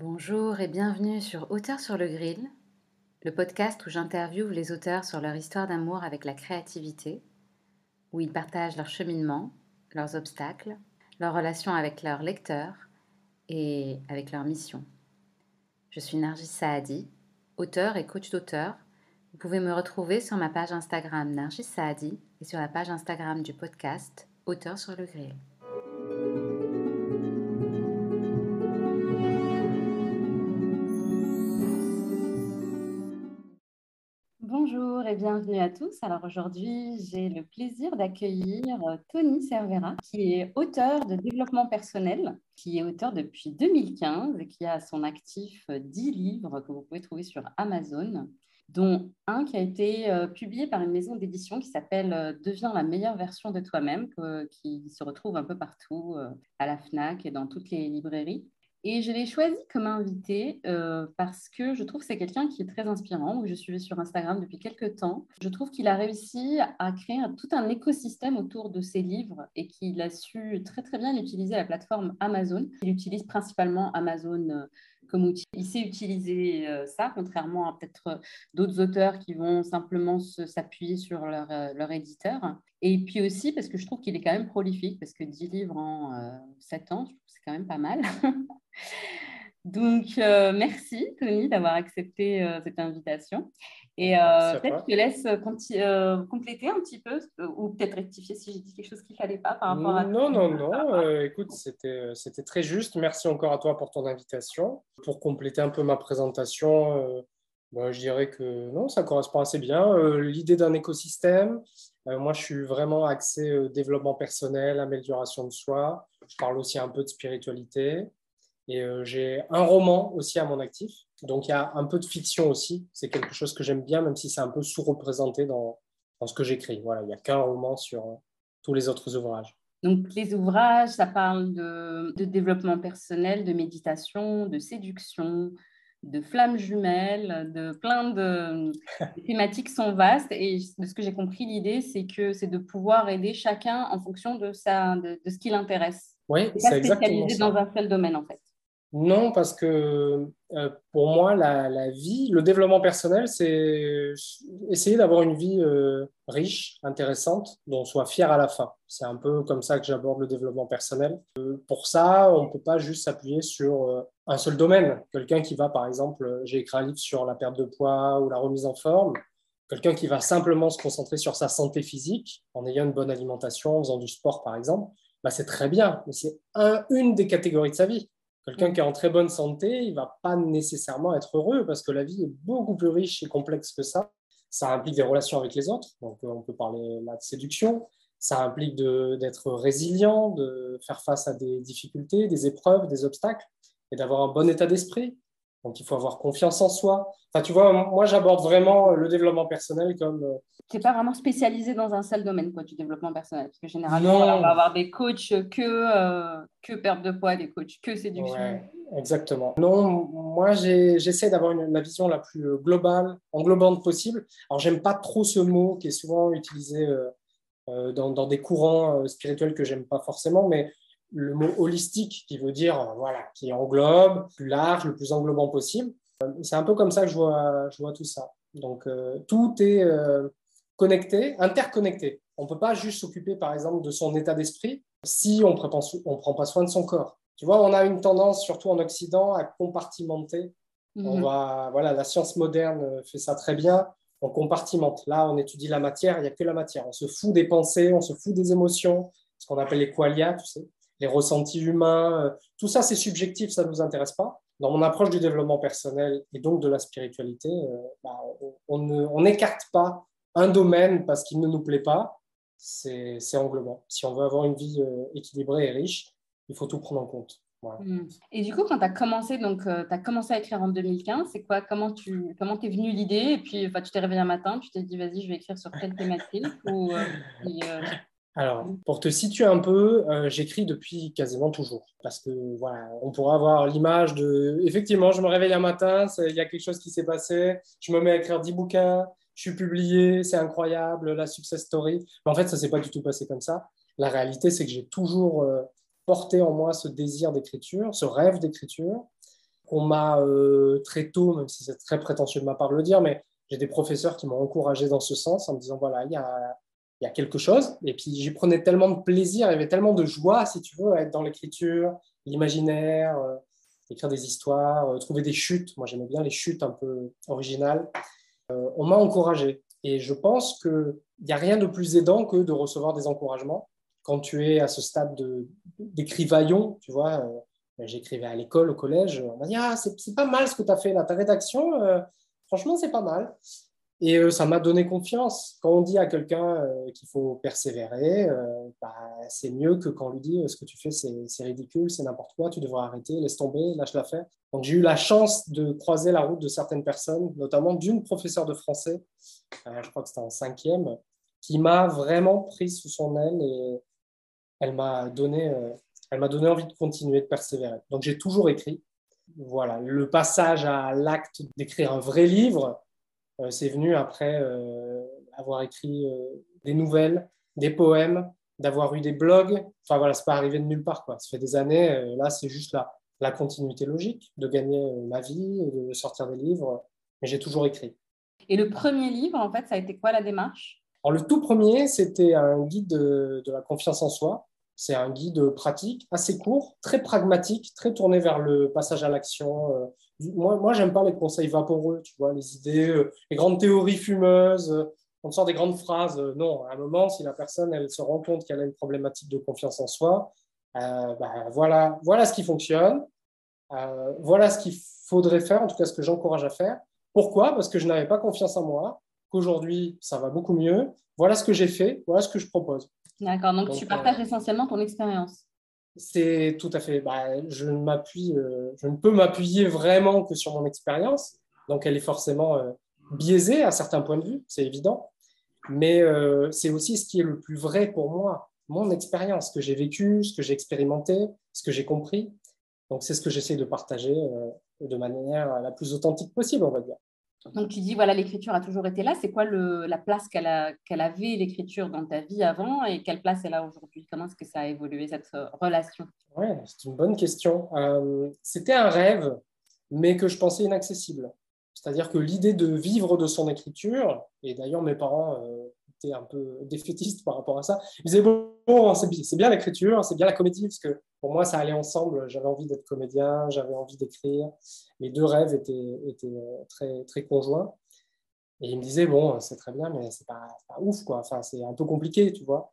Bonjour et bienvenue sur Auteurs sur le Grill, le podcast où j'interviewe les auteurs sur leur histoire d'amour avec la créativité, où ils partagent leur cheminement, leurs obstacles, leurs relations avec leurs lecteurs et avec leur mission. Je suis Nargis Saadi, auteur et coach d'auteur. Vous pouvez me retrouver sur ma page Instagram Nargis Saadi et sur la page Instagram du podcast Auteurs sur le Grill. Bienvenue à tous. Alors aujourd'hui, j'ai le plaisir d'accueillir euh, Tony Cervera, qui est auteur de développement personnel, qui est auteur depuis 2015 et qui a à son actif 10 euh, livres que vous pouvez trouver sur Amazon, dont un qui a été euh, publié par une maison d'édition qui s'appelle Deviens la meilleure version de toi-même, qui se retrouve un peu partout à la FNAC et dans toutes les librairies. Et je l'ai choisi comme invité euh, parce que je trouve que c'est quelqu'un qui est très inspirant, que je suivais sur Instagram depuis quelques temps. Je trouve qu'il a réussi à créer tout un écosystème autour de ses livres et qu'il a su très très bien utiliser la plateforme Amazon. Il utilise principalement Amazon euh, Il sait utiliser euh, ça, contrairement à peut-être d'autres auteurs qui vont simplement s'appuyer sur leur, leur, éditeur. Et puis aussi parce que je trouve qu'il est quand même prolifique, parce que 10 livres en 7 ans, c'est quand même pas mal. Donc, euh, merci Tony d'avoir accepté euh, cette invitation. Et euh, peut-être je te laisse compléter un petit peu ou peut-être rectifier si j'ai dit quelque chose qu'il ne fallait pas par rapport à... Non, non, non. écoute, c'était, très juste. Merci encore à toi pour ton invitation. Pour compléter un peu ma présentation, bah, je dirais que non, ça correspond assez bien. l'idée d'un écosystème, moi, je suis vraiment axé développement personnel, amélioration de soi. Je parle aussi un peu de spiritualité. Et euh, j'ai un roman aussi à mon actif. Donc il y a un peu de fiction aussi. C'est quelque chose que j'aime bien, même si c'est un peu sous-représenté dans, dans, ce que j'écris. Voilà, il n'y a qu'un roman sur euh, tous les autres ouvrages. Donc les ouvrages, ça parle de, de développement personnel, de méditation, de séduction, de flammes jumelles, de plein de les thématiques sont vastes et de ce que j'ai compris, l'idée c'est que c'est de pouvoir aider chacun en fonction de, sa, de, ce qui l'intéresse. Oui, c'est exactement ça. dans un seul domaine en fait. Non, parce que euh, pour moi, la, vie, le développement personnel, c'est essayer d'avoir une vie euh, riche, intéressante, dont on soit fier à la fin. C'est un peu comme ça que j'aborde le développement personnel. Euh, pour ça, on ne peut pas juste s'appuyer sur un seul domaine. Quelqu'un qui va, par exemple, j'ai écrit un livre sur la perte de poids ou la remise en forme. Quelqu'un qui va simplement se concentrer sur sa santé physique en ayant une bonne alimentation, en faisant du sport, par exemple, bah, c'est très bien, mais c'est une des catégories de sa vie Quelqu'un qui est en très bonne santé, il va pas nécessairement être heureux parce que la vie est beaucoup plus riche et complexe que ça. Ça implique des relations avec les autres, donc euh, on peut parler là de séduction. Ça implique d'être résilient, de faire face à des difficultés, des épreuves, des obstacles et d'avoir un bon état d'esprit. Donc il faut avoir confiance en soi. Enfin, tu vois, moi j'aborde vraiment le développement personnel comme. Euh, tu n'es pas vraiment spécialisé dans un seul domaine quoi, du développement personnel. Parce que généralement, on va avoir des coachs que, euh, que perte de poids, des coachs que séduction. Ouais, exactement. Non, moi j'essaie d'avoir la vision la plus euh, globale, englobante possible. Alors j'aime pas trop ce mot qui est souvent utilisé dans, dans, des courants spirituels que j'aime pas forcément, mais le mot holistique qui veut dire voilà, qui englobe plus large, le plus englobant possible. C'est un peu comme ça que je vois, je vois tout ça. Donc euh, tout est euh, connecté, interconnecté. On ne peut pas juste s'occuper par exemple de son état d'esprit si on ne prend pas soin de son corps. Tu vois, on a une tendance, surtout en Occident, à compartimenter. On mhm. va, voilà, la science moderne fait ça très bien. On compartimente. Là, on étudie la matière, il n'y a que la matière. On se fout des pensées, on se fout des émotions, ce qu'on appelle les qualia, tu sais les ressentis humains, euh, tout ça c'est subjectif, ça ne nous intéresse pas. Dans mon approche du développement personnel et donc de la spiritualité, euh, bah, on n'écarte pas un domaine parce qu'il ne nous plaît pas, c'est englobant. Si on veut avoir une vie euh, équilibrée et riche, il faut tout prendre en compte. Hmm. Et du coup, quand tu as commencé, commencé à écrire en 2015, c'est quoi Comment tu comment t'es venue l'idée? Et puis, tu t'es réveillé un matin, tu t'es dit, vas-y, je vais écrire sur quelle thématique ou, alors, pour te situer un peu, euh, j'écris depuis quasiment toujours. Parce que, voilà, on pourra avoir l'image de. Effectivement, je me réveille un matin, il y a quelque chose qui s'est passé, je me mets à écrire 10 bouquins, je suis publié, c'est incroyable, la success story. Mais en fait, ça ne s'est pas du tout passé comme ça. La réalité, c'est que j'ai toujours euh, porté en moi ce désir d'écriture, ce rêve d'écriture. qu'on m'a très tôt, même si c'est très prétentieux de ma part de le dire, mais j'ai des professeurs qui m'ont encouragé dans ce sens en me disant voilà, il y a, y a, quelque chose. Et puis j'y prenais tellement de plaisir, il y avait tellement de joie, si tu veux, à être dans l'écriture, l'imaginaire, écrire des histoires, trouver des chutes. Moi, j'aimais bien les chutes un peu originales. on m'a encouragé. Et je pense qu'il n'y a rien de plus aidant que de recevoir des encouragements. Quand tu es à ce stade d'écrivaillon, tu vois, euh, ben, j'écrivais à l'école, au collège, on m'a dit Ah, c'est pas mal ce que tu as fait là, ta rédaction, euh, franchement, c'est pas mal. Et euh, ça m'a donné confiance. Quand on dit à quelqu'un euh, qu'il faut persévérer, euh, bah, c'est mieux que quand on lui dit ce que tu fais, c'est ridicule, c'est n'importe quoi, tu devrais arrêter, laisse tomber, lâche la faire. Donc j'ai eu la chance de croiser la route de certaines personnes, notamment d'une professeure de français, je crois que c'était en cinquième, qui m'a vraiment pris sous son aile et elle m'a donné, elle m'a donné envie de continuer de persévérer. Donc j'ai toujours écrit. Voilà, le passage à l'acte d'écrire un vrai livre, c'est venu après euh, avoir écrit euh, des nouvelles, des poèmes, d'avoir eu des blogs. Enfin voilà, c'est pas arrivé de nulle part. Quoi. Ça fait des années. là, c'est juste la, la continuité logique de gagner ma vie, de sortir des livres. Mais j'ai toujours écrit. Et le premier livre, en fait, ça a été quoi la démarche? Alors, le tout premier, c'était un guide de, de, la confiance en soi. C'est un guide pratique, assez court, très pragmatique, très tourné vers le passage à l'action, moi, moi j'aime pas les conseils vaporeux, tu vois, les idées, euh, les grandes théories fumeuses, euh, on sort des grandes phrases. Euh, non, à un moment, si la personne elle se rend compte qu'elle a une problématique de confiance en soi, bah, voilà, voilà ce qui fonctionne, voilà ce qu'il faudrait faire, en tout cas ce que j'encourage à faire. Pourquoi? Parce que je n'avais pas confiance en moi, qu'aujourd'hui ça va beaucoup mieux. Voilà ce que j'ai fait, voilà ce que je propose. D'accord, donc, tu partages essentiellement ton expérience. C'est tout à fait. Bah, je, m'appuie, euh, je ne peux m'appuyer vraiment que sur mon expérience. Donc, elle est forcément euh, biaisée à certains points de vue, c'est évident. Mais euh, c'est aussi ce qui est le plus vrai pour moi, mon expérience, ce que j'ai vécu, ce que j'ai expérimenté, ce que j'ai compris. Donc, c'est ce que j'essaie de partager de manière la plus authentique possible, on va dire. Donc tu dis, voilà, l'écriture a toujours été là. C'est quoi le, la place qu'elle avait, l'écriture, dans ta vie avant et quelle place elle a aujourd'hui? Comment est-ce que ça a évolué, cette euh, relation? Oui, c'est une bonne question. Euh, c'était un rêve, mais que je pensais inaccessible. C'est-à-dire que l'idée de vivre de son écriture, et d'ailleurs mes parents étaient un peu défaitistes par rapport à ça, ils disaient, bon, c'est bien l'écriture, c'est bien la comédie, parce que pour moi, ça allait ensemble. J'avais envie d'être comédien, j'avais envie d'écrire. Les deux rêves étaient, euh, très, très conjoints. Et il me disait, bon, c'est très bien, mais c'est pas, pas ouf, quoi. Enfin, c'est un peu compliqué, tu vois.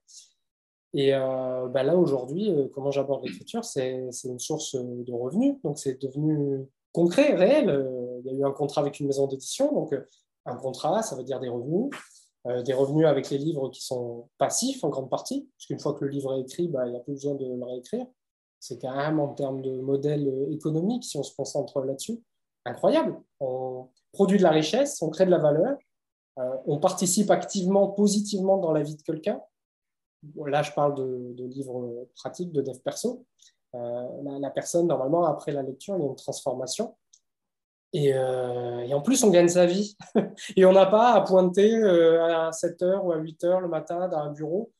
Et euh, bah là, aujourd'hui, euh, comment j'aborde l'écriture, c'est une source de revenus. Donc, c'est devenu concret, réel. Il y a eu un contrat avec une maison d'édition. Donc, un contrat, ça veut dire des revenus. Des revenus avec les livres qui sont passifs en grande partie, puisqu'une fois que le livre est écrit, bah, il n'y a plus besoin de le réécrire c'est quand même en termes de modèle économique, si on se concentre là-dessus, incroyable. On produit de la richesse, on crée de la valeur, euh, on participe activement, positivement dans la vie de quelqu'un. Là, je parle de, livres pratiques, de dev perso. Euh, la, personne, normalement, après la lecture, il y a une transformation. Et, euh, et en plus, on gagne sa vie. et on n'a pas à pointer à 7h ou à 8h le matin dans un bureau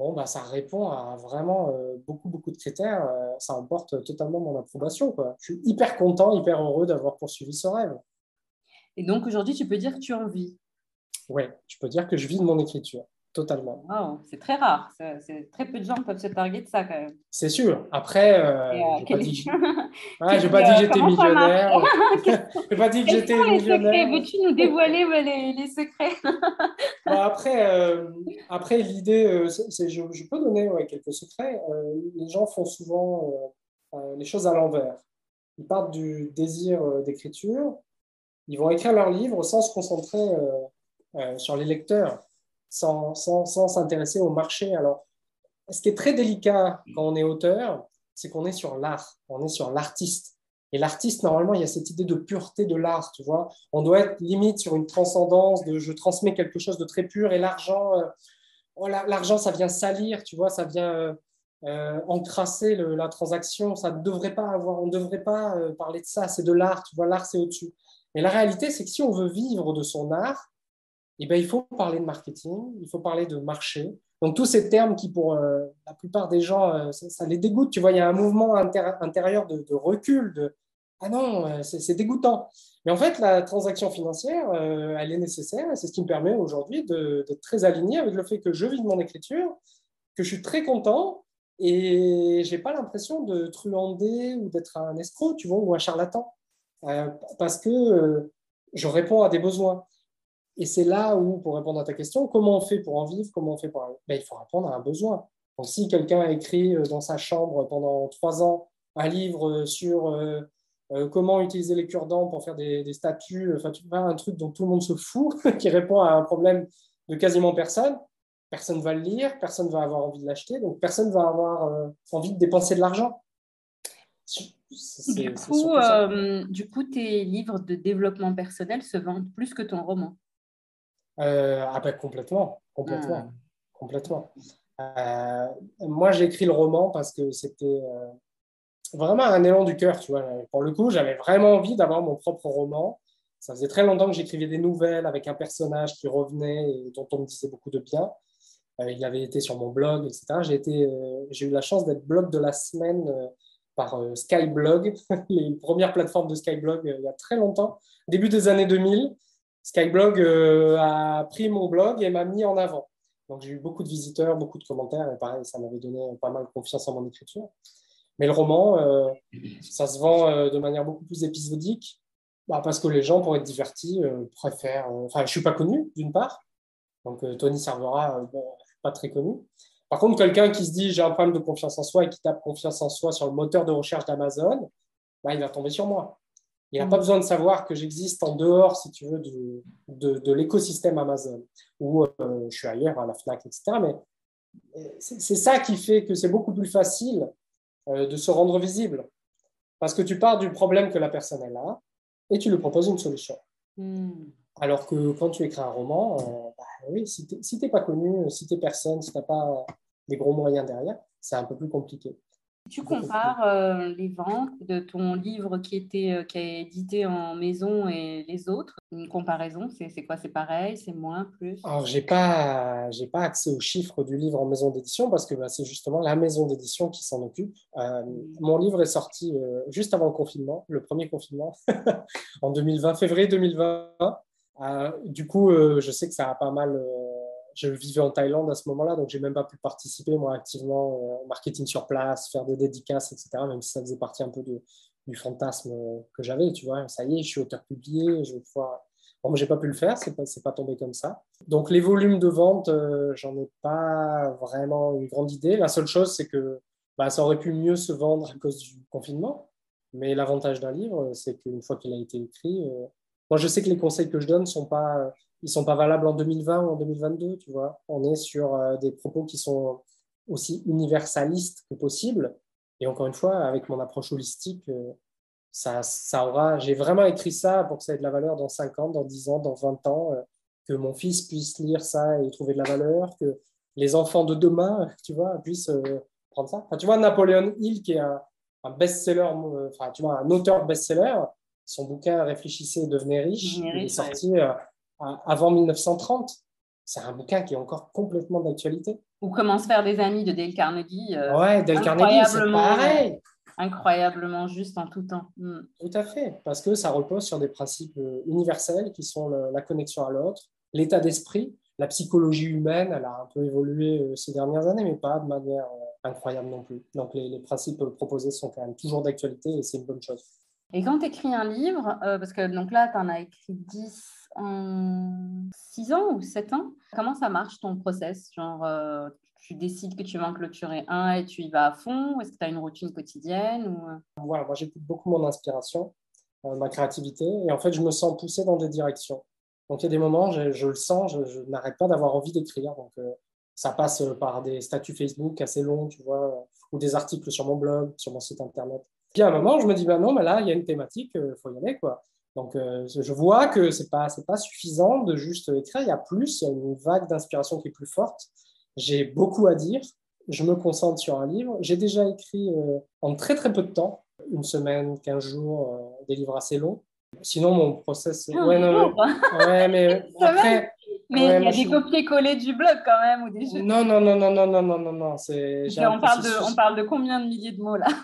bon, bah, ça répond à vraiment euh, beaucoup, beaucoup de critères. Euh, ça emporte totalement mon approbation. Quoi. Je suis hyper content, hyper heureux d'avoir poursuivi ce rêve. Et donc aujourd'hui, tu peux dire que tu en vis Oui, je peux dire que je vis de mon écriture. Totalement. c'est très rare. C'est, très peu de gens peuvent se targuer de ça quand même. C'est sûr. Après, euh, euh je n'ai pas dit, ouais, pas dit que j'étais millionnaire. je n'ai pas dit que j'étais millionnaire. Veux-tu nous dévoiler les, les, secrets? Bon, Après, euh, après l'idée, euh, je, je, peux donner quelques secrets. les gens font souvent les choses à l'envers. Ils partent du désir d'écriture. Ils vont écrire leur livre sans se concentrer sur les lecteurs sans s'intéresser au marché. Alors, ce qui est très délicat quand on est auteur, c'est qu'on est sur l'art, on est sur l'artiste. Et l'artiste, normalement, il y a cette idée de pureté de l'art, tu vois. On doit être limite sur une transcendance de je transmets quelque chose de très pur et l'argent, euh, oh, l'argent, ça vient salir, tu vois, ça vient euh, euh, encrasser la transaction. Ça ne devrait pas avoir, on ne devrait pas parler de ça, c'est de l'art, tu vois, l'art, c'est au-dessus. Mais la réalité, c'est que si on veut vivre de son art, eh ben, il faut parler de marketing, il faut parler de marché. Donc tous ces termes qui, pour euh, la plupart des gens, euh, ça, les dégoûte. Tu vois, il y a un mouvement intérieur de, recul, de Ah non, c'est dégoûtant. Mais en fait, la transaction financière, elle est nécessaire c'est ce qui me permet aujourd'hui d'être très aligné avec le fait que je vis de mon écriture, que je suis très content et j'ai pas l'impression de truander ou d'être un escroc, tu vois, ou un charlatan, parce que je réponds à des besoins. Et c'est là où, pour répondre à ta question, comment on fait pour en vivre, comment on fait pour... Ben, il faut répondre à un besoin. Donc, si quelqu'un a écrit euh, dans sa chambre pendant trois ans un livre sur euh, euh, comment utiliser les cure-dents pour faire des, statues, enfin, tu vois, un truc dont tout le monde se fout, qui répond à un problème de quasiment personne, personne ne va le lire, personne ne va avoir envie de l'acheter, donc personne ne va avoir envie de dépenser de l'argent. Du coup, du coup, tes livres de développement personnel se vendent plus que ton roman. Euh, ah ben, complètement, complètement, ah. complètement. Euh, moi, j'ai écrit le roman parce que c'était euh, vraiment un élan du cœur, tu vois. Pour le coup, j'avais vraiment envie d'avoir mon propre roman. Ça faisait très longtemps que j'écrivais des nouvelles avec un personnage qui revenait et dont on me disait beaucoup de bien. il avait été sur mon blog, etc. J'ai, été, j'ai eu la chance d'être blog de la semaine par Skyblog, les premières plateformes de Skyblog il y a très longtemps, début des années 2000. Skyblog euh, a pris mon blog et m'a mis en avant. Donc j'ai eu beaucoup de visiteurs, beaucoup de commentaires, et pareil, ça m'avait donné pas mal de confiance en mon écriture. Mais le roman, euh, ça se vend euh, de manière beaucoup plus épisodique, bah, parce que les gens, pour être divertis, préfèrent. Enfin, je ne suis pas connu, d'une part. Donc Tony Servera, pas très connu. Par contre, quelqu'un qui se dit j'ai un problème de confiance en soi et qui tape confiance en soi sur le moteur de recherche d'Amazon, bah, il va tomber sur moi. Il n'a pas mm. besoin de savoir que j'existe en dehors, si tu veux, de, l'écosystème Amazon, ou euh, je suis ailleurs, à la FNAC, etc. Mais c'est ça qui fait que c'est beaucoup plus facile euh, de se rendre visible. Parce que tu pars du problème que la personne là et tu lui proposes une solution. Mm. Alors que quand tu écris un roman, euh, bah oui, si tu n'es pas connu, si tu n'es personne, si tu n'as pas des gros moyens derrière, c'est un peu plus compliqué. Tu compares euh, les ventes de ton livre qui, était, euh, qui est édité en maison et les autres. Une comparaison, c'est quoi? C'est pareil? C'est moins? Plus? Alors, je n'ai pas, pas accès aux chiffres du livre en maison d'édition parce que bah, c'est justement la maison d'édition qui s'en occupe. Euh, mon livre est sorti juste avant le confinement, le premier confinement, en 2020, février 2020. du coup, je sais que ça a pas mal je vivais en Thaïlande à ce moment-là, donc j'ai même pas pu participer moi activement euh, au marketing sur place, faire des dédicaces, etc. Même si ça faisait partie un peu du fantasme que j'avais, tu vois. Ça y est, je suis auteur publié, je vais pouvoir. Bon, j'ai pas pu le faire, c'est pas, pas tombé comme ça. Donc les volumes de vente, euh, j'en ai pas vraiment une grande idée. La seule chose, c'est que bah, ça aurait pu mieux se vendre à cause du confinement. Mais l'avantage d'un livre, c'est qu'une fois qu'il a été écrit, euh, moi je sais que les conseils que je donne sont pas ils sont pas valables en 2020 ou en 2022, tu vois. On est sur euh, des propos qui sont aussi universalistes que possible. Et encore une fois, avec mon approche holistique, euh, ça, ça aura. J'ai vraiment écrit ça pour que ça ait de la valeur dans 5 ans, dans 10 ans, dans 20 ans, euh, que mon fils puisse lire ça et trouver de la valeur, que les enfants de demain, tu vois, puissent prendre ça. Enfin, tu vois, Napoléon Hill, qui est un, un best-seller, enfin, tu vois, un auteur best-seller, son bouquin Réfléchissez et devenez riche, il est sorti avant 1930. C'est un bouquin qui est encore complètement d'actualité. Ou Comment se faire des amis de Dale Carnegie. Euh, ouais, Dale Carnegie, c'est pareil. Incroyablement juste en tout temps. Hmm. Tout à fait, parce que ça repose sur des principes euh, universels qui sont la connexion à l'autre, l'état d'esprit, la psychologie humaine, elle a un peu évolué euh, ces dernières années, mais pas de manière incroyable non plus. Donc les, les principes proposés sont quand même toujours d'actualité et c'est une bonne chose. Et quand tu écris un livre, parce que donc là, tu en as écrit 10 en 6 ans ou 7 ans. Comment ça marche ton process? Genre, euh, tu décides que tu vas en clôturer un et tu y vas à fond? Est-ce que tu as une routine quotidienne ou... Euh? Voilà, moi j'écoute beaucoup mon inspiration, euh, ma créativité, et en fait je me sens poussé dans des directions. Donc il y a des moments, je, je le sens, je, n'arrête pas d'avoir envie d'écrire. Donc ça passe par des statuts Facebook assez longs, tu vois, ou des articles sur mon blog, sur mon site internet. Puis à un moment, je me dis, bah non, mais là, il y a une thématique, il faut y aller, quoi. Donc, euh, je vois que ce n'est pas, pas suffisant de juste écrire. Il y a plus, il y a une vague d'inspiration qui est plus forte. J'ai beaucoup à dire. Je me concentre sur un livre. J'ai déjà écrit euh, en très très peu de temps, une semaine, quinze jours, euh, des livres assez longs. Sinon, mon process. Ah, ouais, non, ouais, mais après, Mais il y a des copier-coller du blog quand même ou des Non, non, non, non, non, non, non, non, non. C'est. On parle de, on parle de combien de milliers de mots là?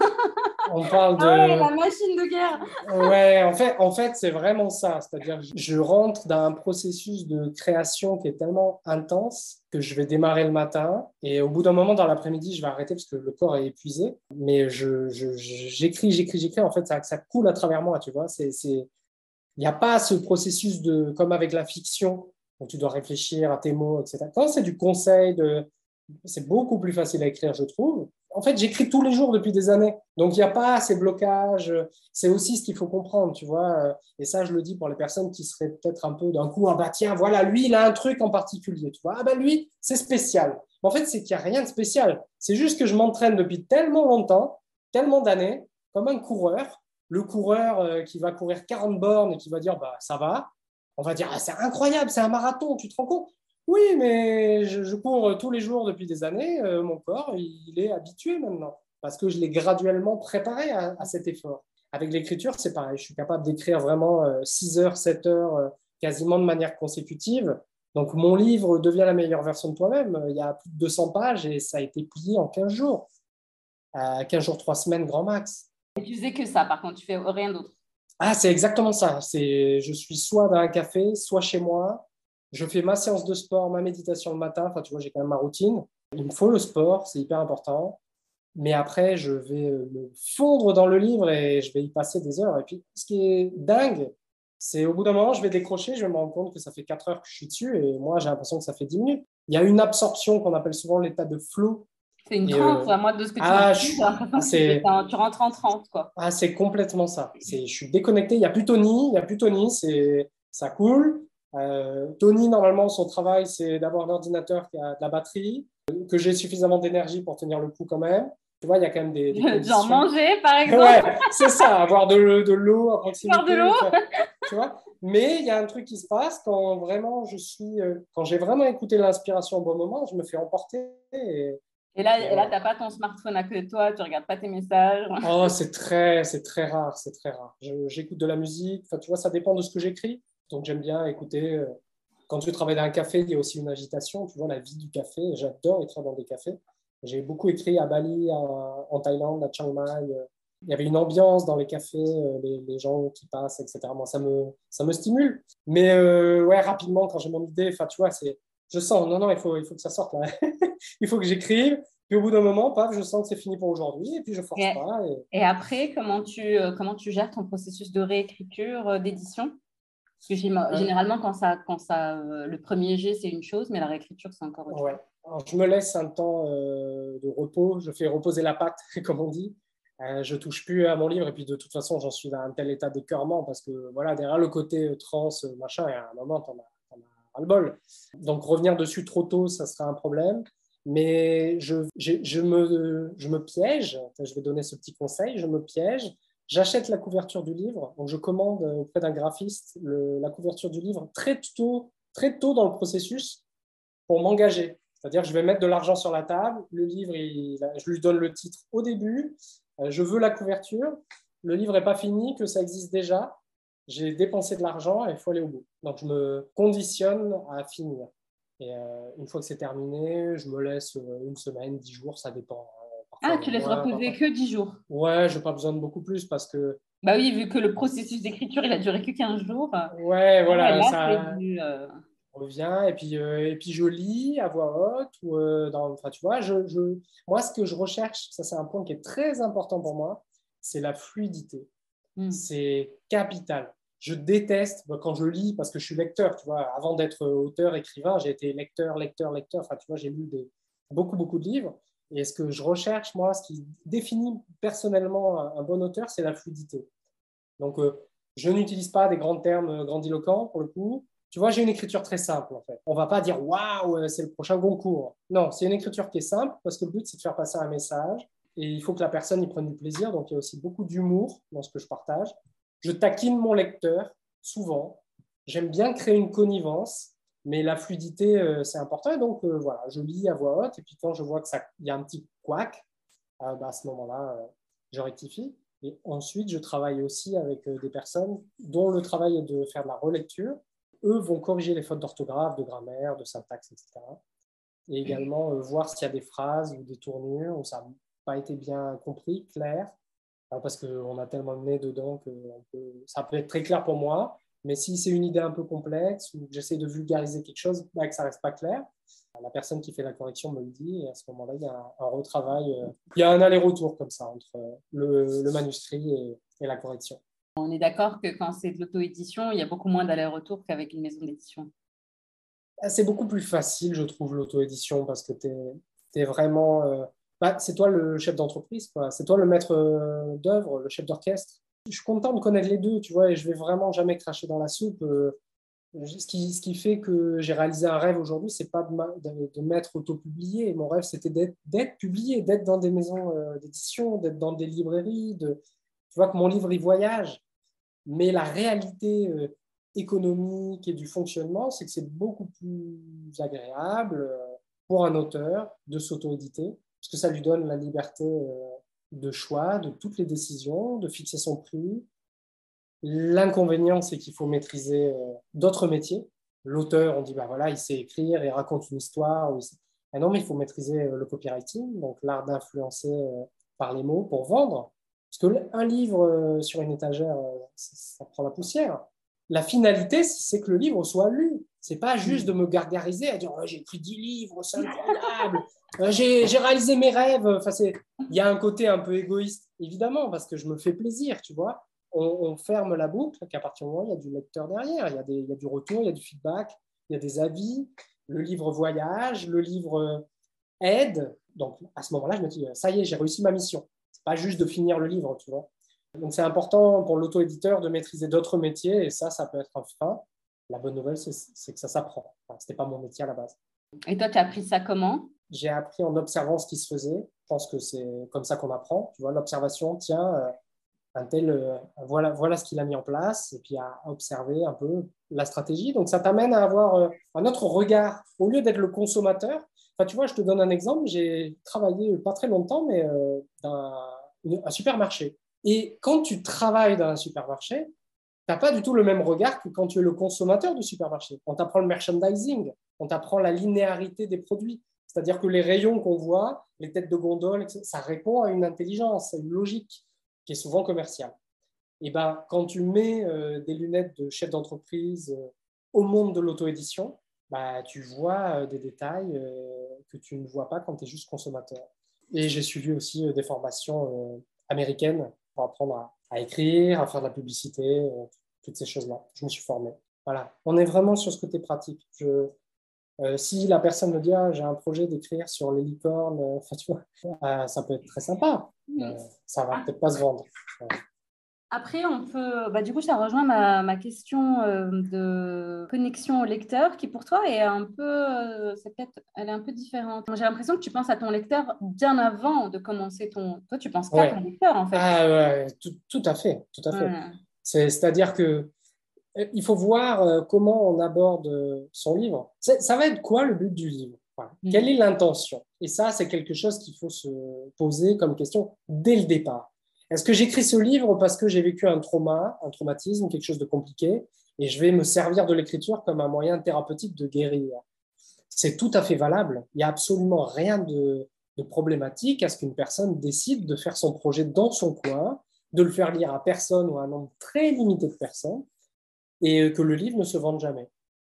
On parle de. Ah ouais, la machine de guerre. ouais, en fait, en fait, c'est vraiment ça. C'est-à-dire, je rentre dans un processus de création qui est tellement intense que je vais démarrer le matin et au bout d'un moment dans l'après-midi, je vais arrêter parce que le corps est épuisé. Mais je, j'écris, j'écris, j'écris. En fait, ça, ça coule à travers moi, tu vois. C'est, il n'y a pas ce processus de, comme avec la fiction, où tu dois réfléchir à tes mots, etc. Quand c'est du conseil, c'est beaucoup plus facile à écrire, je trouve. En fait, j'écris tous les jours depuis des années. Donc, il n'y a pas ces blocages. C'est aussi ce qu'il faut comprendre, tu vois. Et ça, je le dis pour les personnes qui seraient peut-être un peu d'un coup, ah bah tiens, voilà, lui, il a un truc en particulier, tu vois. Ah bah lui, c'est spécial. En fait, c'est qu'il n'y a rien de spécial. C'est juste que je m'entraîne depuis tellement longtemps, tellement d'années, comme un coureur, le coureur euh, qui va courir 40 bornes et qui va dire bah, ça va, on va dire ah, c'est incroyable, c'est un marathon, tu te rends compte? Oui, mais je, cours tous les jours depuis des années, euh, mon corps, il, est habitué maintenant parce que je l'ai graduellement préparé à, cet effort. Avec l'écriture, c'est pareil, je suis capable d'écrire vraiment 6 euh, heures, 7 heures, quasiment de manière consécutive. Donc mon livre devient la meilleure version de toi-même. Il y a plus de 200 pages et ça a été plié en 15 jours. 15 jours, 3 semaines, grand max. Et tu faisais que ça, par contre, tu fais rien d'autre. Ah, c'est exactement ça. C'est, je suis soit dans un café, soit chez moi. Je fais ma séance de sport, ma méditation le matin. Enfin, tu vois, j'ai quand même ma routine. Il me faut le sport, c'est hyper important. Mais après, je vais me fondre dans le livre et je vais y passer des heures. Et puis, ce qui est dingue, c'est au bout d'un moment, je vais décrocher, je vais me rendre compte que ça fait 4 heures que je suis dessus et moi, j'ai l'impression que ça fait 10 minutes. Il y a une absorption qu'on appelle souvent l'état de flow c'est une transe, à moi, de ce que tu ah, je... tu rentres en transe, quoi. Ah, c'est complètement ça. Je suis déconnecté. Il n'y a plus Tony. Il n'y a plus Tony. Ça coule. Euh, Tony, normalement, son travail, c'est d'avoir un ordinateur qui a de la batterie, que j'ai suffisamment d'énergie pour tenir le coup quand même. Tu vois, il y a quand même des. des Genre manger, par exemple. Ouais, c'est ça, avoir de, l'eau à proximité. Avoir de l'eau. tu vois Mais il y a un truc qui se passe quand vraiment je suis. Euh, quand j'ai vraiment écouté l'inspiration au bon moment, je me fais emporter. Et, et là, là tu n'as pas ton smartphone à côté de toi, tu ne regardes pas tes messages. Oh, c'est très, c'est très rare, c'est très rare. J'écoute de la musique, enfin, tu vois, ça dépend de ce que j'écris. Donc, j'aime bien écouter. Euh, quand tu travailles dans un café, il y a aussi une agitation, tu vois, la vie du café. J'adore écrire dans des cafés. J'ai beaucoup écrit à Bali, en Thaïlande, à Chiang Mai. Euh. Il y avait une ambiance dans les cafés, euh, les, gens qui passent, etc. Moi, ça me, ça me stimule. Mais ouais, rapidement, quand j'ai mon idée, enfin, tu vois, c'est je sens, non, non, il faut, il faut que ça sorte là. il faut que j'écrive. Puis au bout d'un moment, paf, je sens que c'est fini pour aujourd'hui et puis je force pas. Et... après, comment tu, euh, comment tu gères ton processus de réécriture, euh, d'édition? Parce que euh. généralement, quand ça, quand ça, le premier jet, c'est une chose, mais la réécriture, c'est encore autre ouais. je me laisse un temps de repos. Je fais reposer la pâte, comme on dit. je touche plus à mon livre et puis de toute façon, j'en suis dans un tel état d'écœurement parce que voilà, derrière le côté trans, machin, et à un moment, t'en as le bol. Donc revenir dessus trop tôt, ça sera un problème. Mais je, me, piège, je vais donner ce petit conseil, je me piège, j'achète la couverture du livre, donc je commande auprès d'un graphiste la couverture du livre très tôt, très tôt dans le processus pour m'engager. C'est-à-dire je vais mettre de l'argent sur la table, le livre, je lui donne le titre au début, euh, je veux la couverture, le livre n'est pas fini, que ça existe déjà, j'ai dépensé de l'argent et il faut aller au bout. Donc, je me conditionne à finir. Et euh, une fois que c'est terminé, je me laisse euh, une semaine, dix jours, ça dépend. Hein. ah, tu laisses reposer que dix jours Ouais, je n'ai pas besoin de beaucoup plus parce que. Bah oui, vu que le processus d'écriture, il a duré que 15 jours. Ouais, voilà. ça euh, revient et puis, et puis je lis à voix haute. Ou, dans, enfin, tu vois, je, je, moi, ce que je recherche, ça c'est un point qui est très important pour moi, c'est la fluidité. Hmm. C'est capital je déteste quand je lis, parce que je suis lecteur, tu vois, avant d'être auteur, écrivain, j'ai été lecteur, lecteur, lecteur, enfin, tu vois, j'ai lu beaucoup, beaucoup de livres. Et ce que je recherche, moi, ce qui définit personnellement un, bon auteur, c'est la fluidité. Donc, euh, je n'utilise pas des grands termes grandiloquents, pour le coup. Tu vois, j'ai une écriture très simple, en fait. On va pas dire, waouh, euh, c'est le prochain concours. Non, c'est une écriture qui est simple, parce que le but, c'est de faire passer un message. Et il faut que la personne y prenne du plaisir. Donc, il y a aussi beaucoup d'humour dans ce que je partage. Je taquine mon lecteur souvent. J'aime bien créer une connivence, mais la fluidité, euh, c'est important. Et donc, euh, voilà, je lis à voix haute. Et puis, quand je vois qu'il y a un petit couac, euh, bah, à ce moment-là, je rectifie. Et ensuite, je travaille aussi avec des personnes dont le travail est de faire de la relecture. eux vont corriger les fautes d'orthographe, de grammaire, de syntaxe, etc. Et également voir s'il y a des phrases ou des tournures où ça n'a pas été bien compris, clair, parce qu'on a tellement de nez dedans que ça peut être très clair pour moi. Mais si c'est une idée un peu complexe ou que j'essaie de vulgariser quelque chose, bah, que ça reste pas clair, la personne qui fait la correction me le dit et à ce moment-là, il y a un, retravail. Euh, il y a un aller-retour comme ça entre le, manuscrit et, la correction. On est d'accord que quand c'est de l'auto-édition, il y a beaucoup moins d'aller-retour qu'avec une maison d'édition. Ah, c'est beaucoup plus facile, je trouve, l'auto-édition parce que tu es, vraiment. Euh, bah, c'est toi le chef d'entreprise, c'est toi le maître euh, d'œuvre, le chef d'orchestre je suis content de connaître les deux, tu vois, et je vais vraiment jamais cracher dans la soupe. Euh, ce qui, fait que j'ai réalisé un rêve aujourd'hui, c'est pas de, de, m'être auto-publié. Mon rêve, c'était d'être publié, d'être dans des maisons euh, d'édition, d'être dans des librairies. De, tu vois que mon livre, il voyage. Mais la réalité économique et du fonctionnement, c'est que c'est beaucoup plus agréable pour un auteur de s'auto-éditer, parce que ça lui donne la liberté de choix, de toutes les décisions, de fixer son prix. L'inconvénient, c'est qu'il faut maîtriser euh, d'autres métiers. L'auteur, on dit, bah voilà, il sait écrire, il raconte une histoire. Ah non, mais il faut maîtriser euh, le copywriting, donc l'art d'influencer euh, par les mots pour vendre. Parce qu'un livre sur une étagère, ça prend la poussière. La finalité, c'est que le livre soit lu. C'est pas juste de me gargariser à dire oh, j'ai écrit 10 livres, c'est incroyable, euh, j'ai réalisé mes rêves. Enfin, il y a un côté un peu égoïste, évidemment, parce que je me fais plaisir, tu vois. On, ferme la boucle qu'à partir du moment où il y a du lecteur derrière, il y, a des, il y, a du retour, il y a du feedback, il y a des avis, le livre voyage, le livre aide. Donc à ce moment-là, je me dis ça y est, j'ai réussi ma mission. C'est pas juste de finir le livre, tu vois. Donc c'est important pour l'auto-éditeur de maîtriser d'autres métiers et ça, ça peut être un frein. La bonne nouvelle, c'est que ça s'apprend. Enfin, ce n'était pas mon métier à la base. Et toi, tu as appris ça comment? J'ai appris en observant ce qui se faisait. Je pense que c'est comme ça qu'on apprend. Tu vois, l'observation, tiens, euh, un tel, euh, voilà, voilà ce qu'il a mis en place, et puis à observer un peu la stratégie. Donc ça t'amène à avoir euh, un autre regard. Au lieu d'être le consommateur, enfin, tu vois, je te donne un exemple. J'ai travaillé pas très longtemps, mais dans un supermarché. Et quand tu travailles dans un supermarché, tu n'as pas du tout le même regard que quand tu es le consommateur du supermarché. On t'apprend le merchandising, on t'apprend la linéarité des produits. C'est-à-dire que les rayons qu'on voit, les têtes de gondole, ça répond à une intelligence, à une logique qui est souvent commerciale. Et ben, quand tu mets euh, des lunettes de chef d'entreprise euh, au monde de l'auto-édition, bah, tu vois euh, des détails que tu ne vois pas quand tu es juste consommateur. Et j'ai suivi aussi des formations américaines pour apprendre à, écrire, à faire de la publicité, euh, toutes ces choses-là. Je me suis formé. Voilà. On est vraiment sur ce côté pratique. Je, euh, si la personne me dit ah, j'ai un projet d'écrire sur les licornes, euh, ça peut être très sympa. ça va peut-être pas se vendre. Après, on peut. Bah, du coup, ça rejoint ma, ma question euh, de connexion au lecteur, qui pour toi est un peu. Euh, c'est peut-être. Elle est un peu différente. J'ai l'impression que tu penses à ton lecteur bien avant de commencer ton. Toi, tu penses qu'à ton lecteur, en fait. Ah, ouais, tout, tout, à fait. Tout à fait. C'est-à-dire que. Euh, il faut voir comment on aborde son livre. Ça va être quoi le but du livre? Mm. Quelle est l'intention? Et ça, c'est quelque chose qu'il faut se poser comme question dès le départ. Est-ce que j'écris ce livre parce que j'ai vécu un trauma, un traumatisme, quelque chose de compliqué, et je vais me servir de l'écriture comme un moyen thérapeutique de guérir? C'est tout à fait valable. Il n'y a absolument rien de, problématique à ce qu'une personne décide de faire son projet dans son coin, de le faire lire à personne ou à un nombre très limité de personnes, et que le livre ne se vende jamais.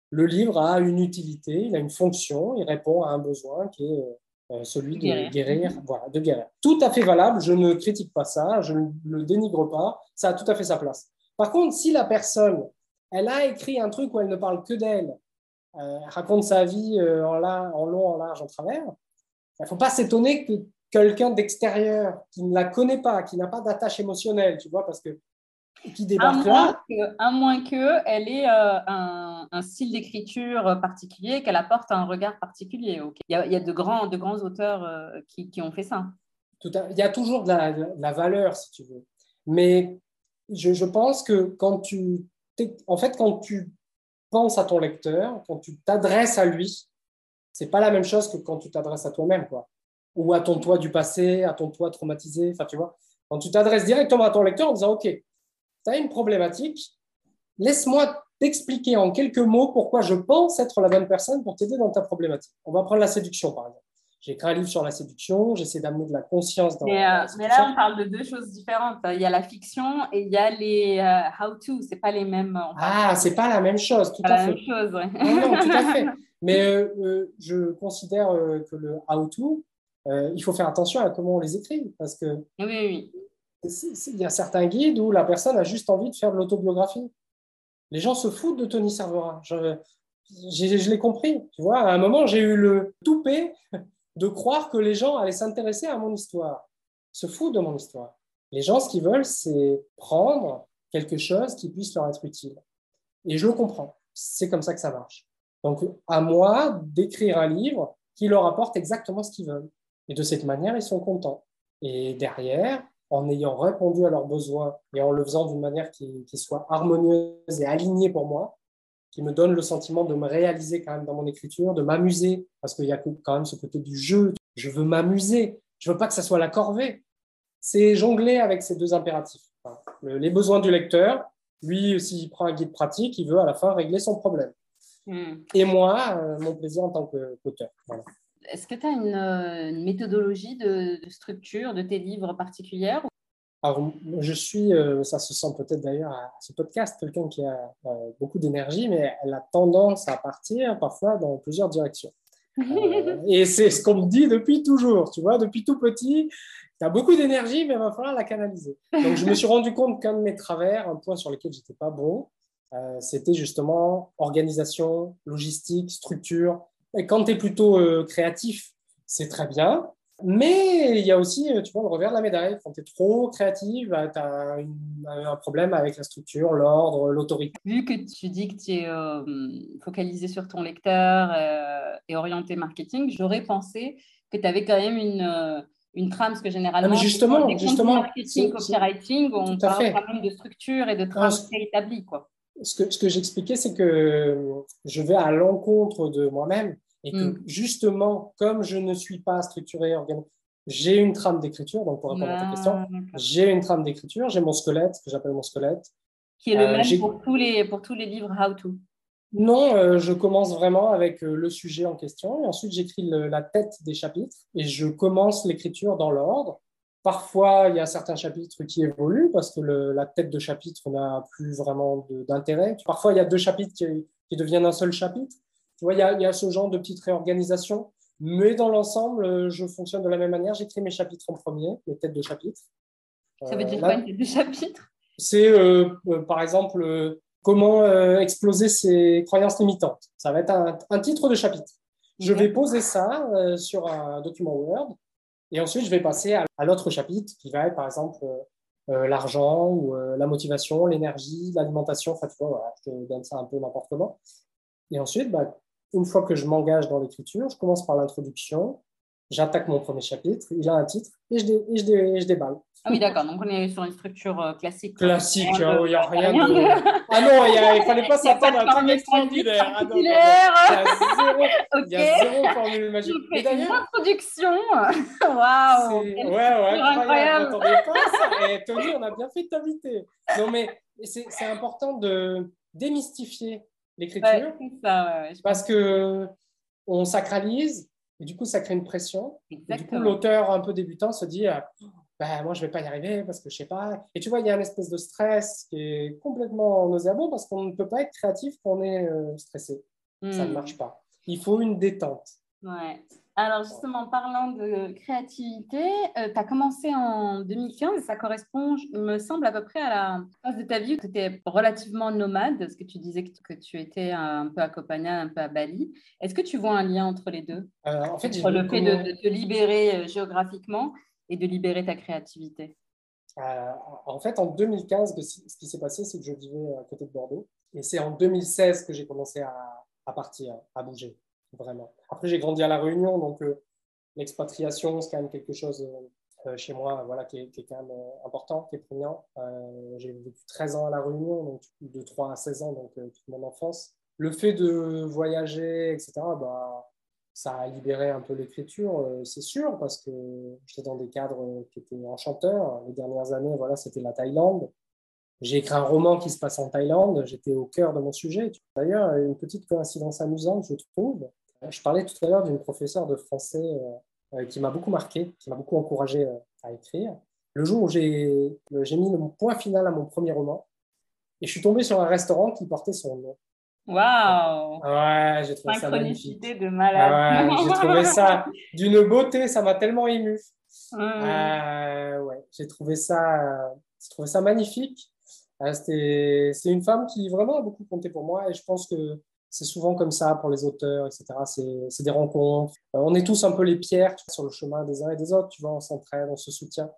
Le livre a une utilité, il a une fonction, il répond à un besoin qui est euh, celui de guérir. voilà, de guérir. Tout à fait valable, je ne critique pas ça, je ne le dénigre pas, ça a tout à fait sa place. Par contre, si la personne, elle a écrit un truc où elle ne parle que d'elle, euh, raconte sa vie euh, en, en long, en large, en travers, il ne faut pas s'étonner que quelqu'un d'extérieur qui ne la connaît pas, qui n'a pas d'attache émotionnelle, tu vois, parce que qui débarque là. à moins qu'elle ait euh, un, un, style d'écriture particulier, qu'elle apporte un regard particulier. Il, y a, de, grands, de grands auteurs euh, qui, qui, ont fait ça. Tout il y a toujours de la, la, valeur, si tu veux. Mais je, je, pense que quand tu, en fait, quand tu penses à ton lecteur, quand tu t'adresses à lui, c'est pas la même chose que quand tu t'adresses à toi-même, quoi. Ou à ton toi du passé, à ton toi traumatisé. Enfin, tu vois, quand tu t'adresses directement à ton lecteur en disant, OK, tu as une problématique, laisse-moi t'expliquer en quelques mots pourquoi je pense être la bonne personne pour t'aider dans ta problématique. On va prendre la séduction, par exemple. J'ai écrit un livre sur la séduction, j'essaie d'amener de la conscience dans mais, euh, mais, là, on parle de deux choses différentes. Il y a la fiction et il y a les euh, how-to. C'est pas les mêmes. Ah, c'est pas la même chose, tout à la fait. même chose, ouais. non, non, tout à fait. Mais euh, je considère que le how-to, il faut faire attention à comment on les écrit. Parce que oui, oui. Il y a certains guides où la personne a juste envie de faire de l'autobiographie. Les gens se foutent de Tony Cervera. Je, l'ai compris. Tu vois, à un moment, j'ai eu le toupet de croire que les gens allaient s'intéresser à mon histoire, se foutent de mon histoire. Les gens, ce qu'ils veulent, c'est prendre quelque chose qui puisse leur être utile. Et je le comprends. C'est comme ça que ça marche. Donc, à moi d'écrire un livre qui leur apporte exactement ce qu'ils veulent. Et de cette manière, ils sont contents. Et derrière, en ayant répondu à leurs besoins et en le faisant d'une manière qui, qui, soit harmonieuse et alignée pour moi, qui me donne le sentiment de me réaliser quand même dans mon écriture, de m'amuser, parce qu'il y a quand même ce côté du jeu. Je veux m'amuser. Je veux pas que ça soit la corvée. C'est jongler avec ces deux impératifs. les besoins du lecteur, lui, s'il prend un guide pratique, il veut à la fin régler son problème. Hmm. Et moi, euh, mon plaisir en tant qu'auteur. Est-ce que tu as une, méthodologie de, de, structure de tes livres particulières alors, je suis, euh, ça se sent peut-être d'ailleurs à ce podcast, quelqu'un qui a euh, beaucoup d'énergie, mais elle a tendance à partir parfois dans plusieurs directions. Euh, et c'est ce qu'on me dit depuis toujours, tu vois, depuis tout petit, tu as beaucoup d'énergie, mais il va falloir la canaliser. Donc, je me suis rendu compte qu'un de mes travers, un point sur lequel j'étais pas bon, c'était justement organisation, logistique, structure. Et quand tu es plutôt créatif, c'est très bien. Mais il y a aussi, tu vois, le revers de la médaille. Quand tu es trop créative, bah, tu as un problème avec la structure, l'ordre, l'autorité. Vu que tu dis que tu es euh, focalisé sur ton lecteur euh, et orienté marketing, j'aurais pensé que tu avais quand même une, euh, une trame, parce que généralement, ah, justement, des justement, marketing, copywriting, on parle quand même de structure et de trame préétablie. Quoi. Ce que, ce que j'expliquais, c'est que je vais à l'encontre de moi-même et que mm. justement, comme je ne suis pas structuré, organisé, j'ai une trame d'écriture, donc pour répondre à ta question, ah, j'ai une trame d'écriture, j'ai mon squelette, que j'appelle mon squelette. Qui est le euh, même pour tous, les, pour tous les livres How to Non, euh, je commence vraiment avec euh, le sujet en question, et ensuite j'écris la tête des chapitres, et je commence l'écriture dans l'ordre. Parfois, il y a certains chapitres qui évoluent parce que la tête de chapitre n'a plus vraiment d'intérêt. Parfois, il y a deux chapitres qui, qui deviennent un seul chapitre. Tu vois, il y, a, ce genre de petite réorganisation. Mais dans l'ensemble, euh, je fonctionne de la même manière. J'écris mes chapitres en premier, mes têtes de chapitres. Ça veut dire euh, quoi, une tête de chapitre? C'est, euh, par exemple, comment exploser ses croyances limitantes. Ça va être un, titre de chapitre. Je vais poser ça sur un document Word et ensuite je vais passer à, l'autre chapitre qui va être, par exemple, l'argent ou la motivation, l'énergie, l'alimentation. Enfin, tu vois, je te donne ça un peu n'importe comment. Et ensuite, bah, une fois que je m'engage dans l'écriture, je commence par l'introduction, j'attaque mon premier chapitre, il a un titre et je, et je, déballe. Ah oui, d'accord. Donc, on est sur une structure euh, classique. Classique, il n'y a rien de. Ah non, il ne fallait pas s'attendre à un truc extraordinaire. Ah non, il, y a zéro, formule magique. Une introduction. Waouh Ouais, ouais, incroyable. Pas ça. Et Tony, on a bien fait de t'inviter. Non, mais c'est important de démystifier l'écriture. parce que on sacralise et du coup, ça crée une pression. du coup, l'auteur un peu débutant se dit euh, bah, Moi, je ne vais pas y arriver parce que je ne sais pas. Et tu vois, il y a une espèce de stress qui est complètement nauséabond parce qu'on ne peut pas être créatif quand on est euh, stressé. Ça ne hmm. marche pas. Il faut une détente. Ouais. Alors justement, parlant de créativité, euh, tu as commencé en 2015 et ça correspond, il me semble, à peu près à la phase de ta vie où tu étais relativement nomade, parce que tu disais que, tu étais un peu à Copenhague, un peu à Bali. Est-ce que tu vois un lien entre les deux? Euh, en fait, Entre le fait de, te libérer euh, géographiquement et de libérer ta créativité? En fait, en 2015, ce qui s'est passé, c'est que je vivais à côté de Bordeaux. Et c'est en 2016 que j'ai commencé à partir, à bouger Après, j'ai grandi à La Réunion, donc euh, l'expatriation, c'est quand même quelque chose euh, euh, chez moi voilà, qui, est, quand même important, qui est prégnant. j'ai vécu 13 ans à La Réunion, donc de 3 à 16 ans, donc toute mon enfance. Le fait de voyager, etc., bah, ça a libéré un peu l'écriture, c'est sûr, parce que j'étais dans des cadres qui étaient enchanteurs. Les dernières années, voilà, c'était la Thaïlande. J'ai écrit un roman qui se passe en Thaïlande, j'étais au cœur de mon sujet. D'ailleurs, une petite coïncidence amusante, je trouve. Je parlais tout à l'heure d'une professeure de français euh, qui m'a beaucoup marqué, qui m'a beaucoup encouragé à écrire. Le jour où j'ai mis le point final à mon premier roman, et je suis tombé sur un restaurant qui portait son nom. Waouh Ouais, j'ai trouvé ça magnifique. de malade. ouais, j'ai trouvé ça d'une beauté, ça m'a tellement ému. Euh, ouais, j'ai trouvé ça, j'ai trouvé ça magnifique. Euh, c'est une femme qui vraiment a beaucoup compté pour moi et je pense que c'est souvent comme ça pour les auteurs, etc. C'est des rencontres. Euh, on est tous un peu les pierres sur le chemin des uns et des autres, tu vois, on s'entraide, on se soutient.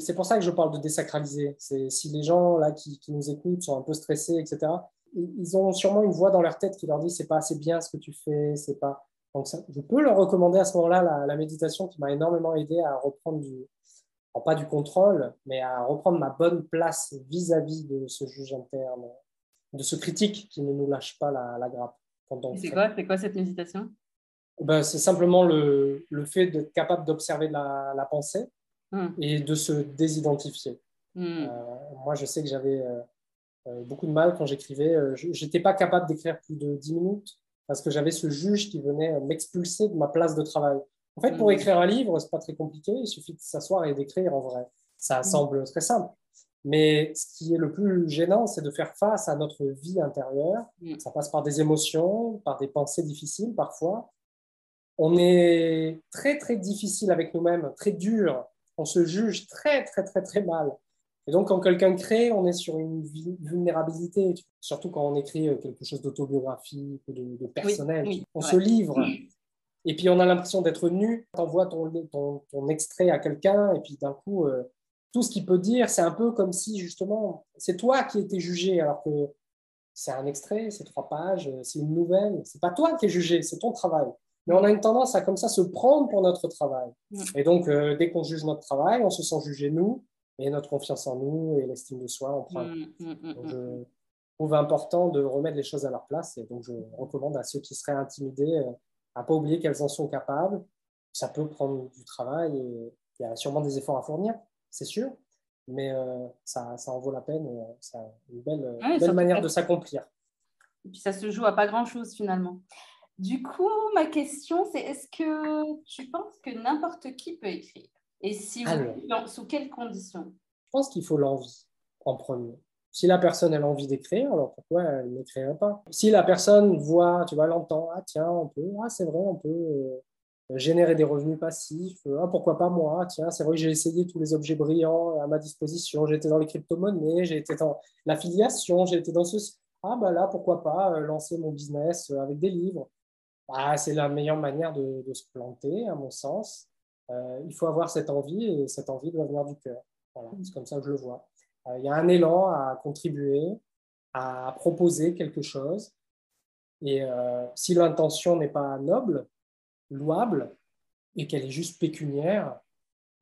C'est pour ça que je parle de désacraliser. Si les gens là qui, nous écoutent sont un peu stressés, etc., ils ont sûrement une voix dans leur tête qui leur dit c'est pas assez bien ce que tu fais, c'est pas. Je peux leur recommander à ce moment-là la, la, méditation qui m'a énormément aidé à reprendre du, pas du contrôle, mais à reprendre ma bonne place vis-à-vis de ce juge interne, de ce critique qui ne nous lâche pas la, la grappe. C'est quoi, quoi cette méditation? Ben, C'est simplement le, le fait d'être capable d'observer la, la, pensée hmm. et de se désidentifier. Hmm. Euh, moi, je sais que j'avais euh, euh, beaucoup de mal quand j'écrivais. je n'étais pas capable d'écrire plus de 10 minutes parce que j'avais ce juge qui venait m'expulser de ma place de travail. En fait, pour hmm. écrire un livre, c'est pas très compliqué. Il suffit de s'asseoir et d'écrire en vrai. Ça semble très simple. Mais ce qui est le plus gênant, c'est de faire face à notre vie intérieure. Mm. Ça passe par des émotions, par des pensées difficiles parfois. On est très, très difficile avec nous-mêmes, très dur. On se juge très, très, très, très mal. Et donc, quand quelqu'un crée, on est sur une vulnérabilité, surtout quand on écrit euh, quelque chose d'autobiographique ou de, personnel. on se livre. Et puis, on a l'impression d'être nu. Tu envoies ton, ton, ton, extrait à quelqu'un, et puis d'un coup, euh, tout ce qu'il peut dire, c'est un peu comme si justement c'est toi qui étais jugé, alors que c'est un extrait, c'est trois pages, c'est une nouvelle. C'est pas toi qui es jugé, c'est ton travail. Mais on a une tendance à comme ça se prendre pour notre travail. Mm. Et donc, euh, dès qu'on juge notre travail, on se sent jugé nous, et notre confiance en nous et l'estime de soi, on prend. Mm, mm, donc, je trouve important de remettre les choses à leur place. Et donc, je recommande à ceux qui seraient intimidés euh, à pas oublier qu'elles en sont capables. Ça peut prendre du travail et il y a sûrement des efforts à fournir c'est sûr, mais euh, ça, ça, en vaut la peine c'est euh, une belle, belle manière de s'accomplir. Et puis ça se joue à pas grand-chose finalement. Du coup, ma question, c'est est-ce que tu penses que n'importe qui peut écrire? Et si sous quelles conditions? Je pense qu'il faut l'envie en premier. Si la personne a l'envie d'écrire, alors pourquoi elle n'écrirait pas? Si la personne voit, tu vois, l'entend, ah tiens, on peut, ah c'est vrai, on peut, euh, générer des revenus passifs. Euh, ah, pourquoi pas moi Tiens, c'est vrai que j'ai essayé tous les objets brillants à ma disposition. Été dans les crypto-monnaies, été dans l'affiliation, été dans ce. Ah, bah là, pourquoi pas euh, lancer mon business euh, avec des livres bah, C'est la meilleure manière de, se planter, à mon sens. il faut avoir cette envie et cette envie doit venir du cœur. C'est comme ça que je le vois. il y a un élan à contribuer, à proposer quelque chose. Et si l'intention n'est pas noble, louable et qu'elle est juste pécuniaire,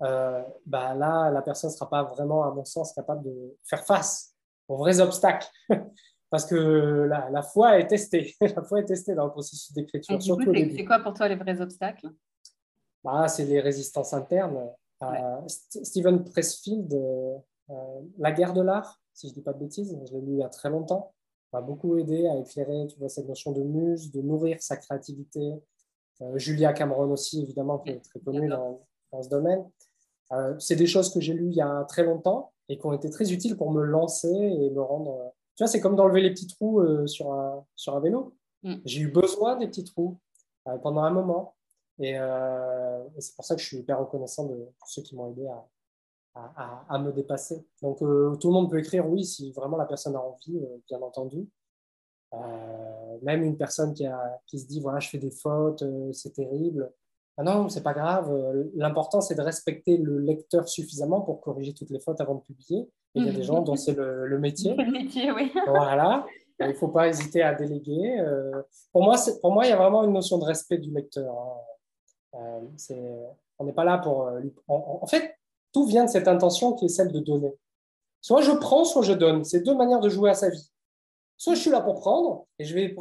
euh, bah là, la personne ne sera pas vraiment, à mon sens, capable de faire face aux vrais obstacles. Parce que la, la, foi est testée. la foi est testée dans le processus d'écriture. C'est quoi pour toi les vrais obstacles? Bah, C'est les résistances internes. Euh, Stephen Pressfield, euh, La guerre de l'art, si je ne dis pas de bêtises, je l'ai lu il y a très longtemps, m'a beaucoup aidé à éclairer tu vois, cette notion de muse, de nourrir sa créativité, euh, Julia Cameron aussi, évidemment, qui est très connue dans, ce domaine. Euh, c'est des choses que j'ai lues il y a très longtemps et qui ont été très utiles pour me lancer et me rendre. Euh, tu vois, c'est comme d'enlever les petits trous sur, un, sur un vélo. Mm. J'ai eu besoin des petits trous pendant un moment. Et, c'est pour ça que je suis hyper reconnaissant de ceux qui m'ont aidé à, à, à, me dépasser. Donc, tout le monde peut écrire, oui, si vraiment la personne a envie, bien entendu. Euh, même une personne qui, a, qui, se dit voilà, je fais des fautes, euh, c'est terrible. Ah non, c'est pas grave. Euh, l'important, c'est de respecter le lecteur suffisamment pour corriger toutes les fautes avant de publier. Et il y a des gens dont c'est le, métier. Le métier, oui. Voilà. Il ne faut pas hésiter à déléguer. Pour moi, pour moi, il y a vraiment une notion de respect du lecteur. Hein. on n'est pas là pour. En, fait, tout vient de cette intention qui est celle de donner. Soit je prends, soit je donne. C'est deux manières de jouer à sa vie. Soit je suis là pour prendre, et je vais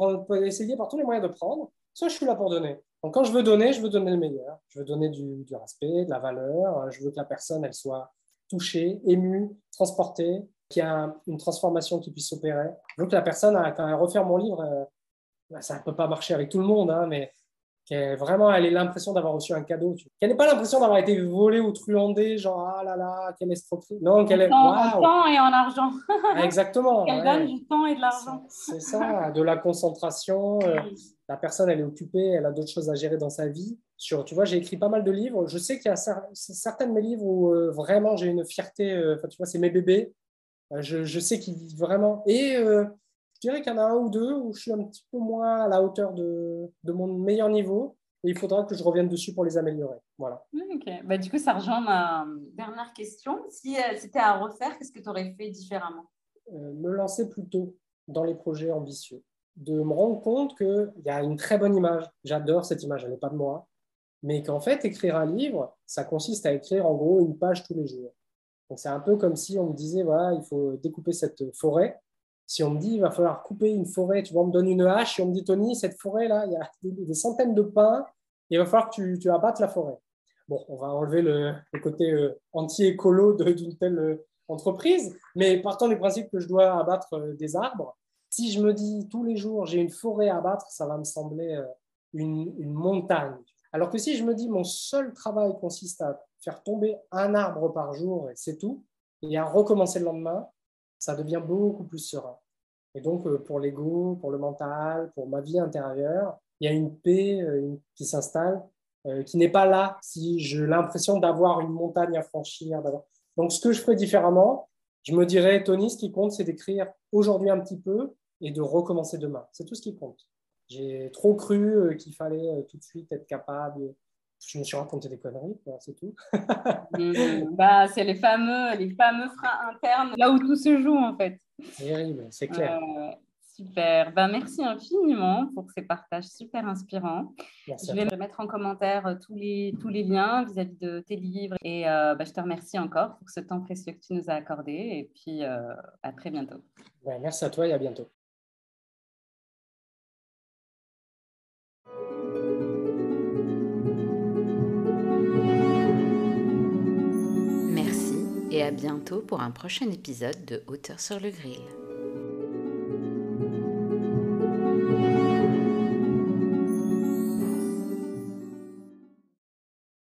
essayer par tous les moyens de prendre, soit je suis là pour donner. Donc quand je veux donner, je veux donner le meilleur. Je veux donner du, respect, de la valeur. Je veux que la personne, elle soit touchée, émue, transportée. qu'il y a une transformation qui puisse s'opérer. Donc la personne, quand elle mon livre, euh, bah, ça ne peut pas marcher avec tout le monde, hein, mais vraiment, elle l'impression d'avoir reçu un cadeau. Qu'elle n'ait pas l'impression d'avoir été volée ou truandée, genre ah là là, quelle escroquerie. Non, qu'elle est. En temps et en argent. Ah, exactement. qu'elle donne du temps et de l'argent. C'est ça, de la concentration. Euh, la personne, elle est occupée, elle a d'autres choses à gérer dans sa vie. Sur, tu vois, j'ai écrit pas mal de livres. Je sais qu'il y a certains de mes livres où euh, vraiment j'ai une fierté. Euh, enfin, tu vois, c'est mes bébés. je, je, sais qu'ils vraiment. Et je dirais qu'il y en a un ou deux où je suis un petit peu moins à la hauteur de, de mon meilleur niveau. Et il faudra que je revienne dessus pour les améliorer. Voilà. Ok. Bah, du coup, ça rejoint ma dernière question. Si euh, c'était à refaire, qu'est-ce que tu aurais fait différemment? Euh, Me lancer plutôt dans les projets ambitieux. De me rendre compte qu'il y a une très bonne image. J'adore cette image, elle n'est pas de moi. Mais qu'en fait, écrire un livre, ça consiste à écrire en gros une page tous les jours. Donc c'est un peu comme si on me disait, voilà, il faut découper cette forêt. Si on me dit, il va falloir couper une forêt, tu vois, on me donne une hache et on me dit, Tony, cette forêt-là, il y a des, centaines de pins, il va falloir que tu, tu abattes la forêt. Bon, on va enlever le, côté euh, anti-écolo d'une telle euh, entreprise, mais partant du principe que je dois abattre euh, des arbres, si je me dis tous les jours j'ai une forêt à abattre, ça va me sembler une, une, montagne. Alors que si je me dis mon seul travail consiste à faire tomber un arbre par jour et c'est tout, et à recommencer le lendemain, ça devient beaucoup plus serein. Et donc, euh, pour l'ego, pour le mental, pour ma vie intérieure, il y a une paix euh, qui s'installe, euh, qui n'est pas là si j'ai l'impression d'avoir une montagne à franchir. Donc, ce que je ferais différemment, je me dirais, Tony, ce qui compte, c'est d'écrire aujourd'hui un petit peu et de recommencer demain. C'est tout ce qui compte. J'ai trop cru qu'il fallait tout de suite être capable je me suis raconté des conneries, c'est tout. Mm, bah, c'est les fameux, les fameux freins internes, là où tout se joue en fait. Terrible, c'est clair. Euh, super. Bah, merci infiniment pour ces partages super inspirants. je vais mettre en commentaire euh, tous les, tous les liens vis-à-vis de tes livres. Et euh, bah, je te remercie encore pour ce temps précieux que tu nous as accordé. Et puis, à très bientôt. merci à toi et à bientôt. Et à bientôt pour un prochain épisode de Hauteur sur le grill.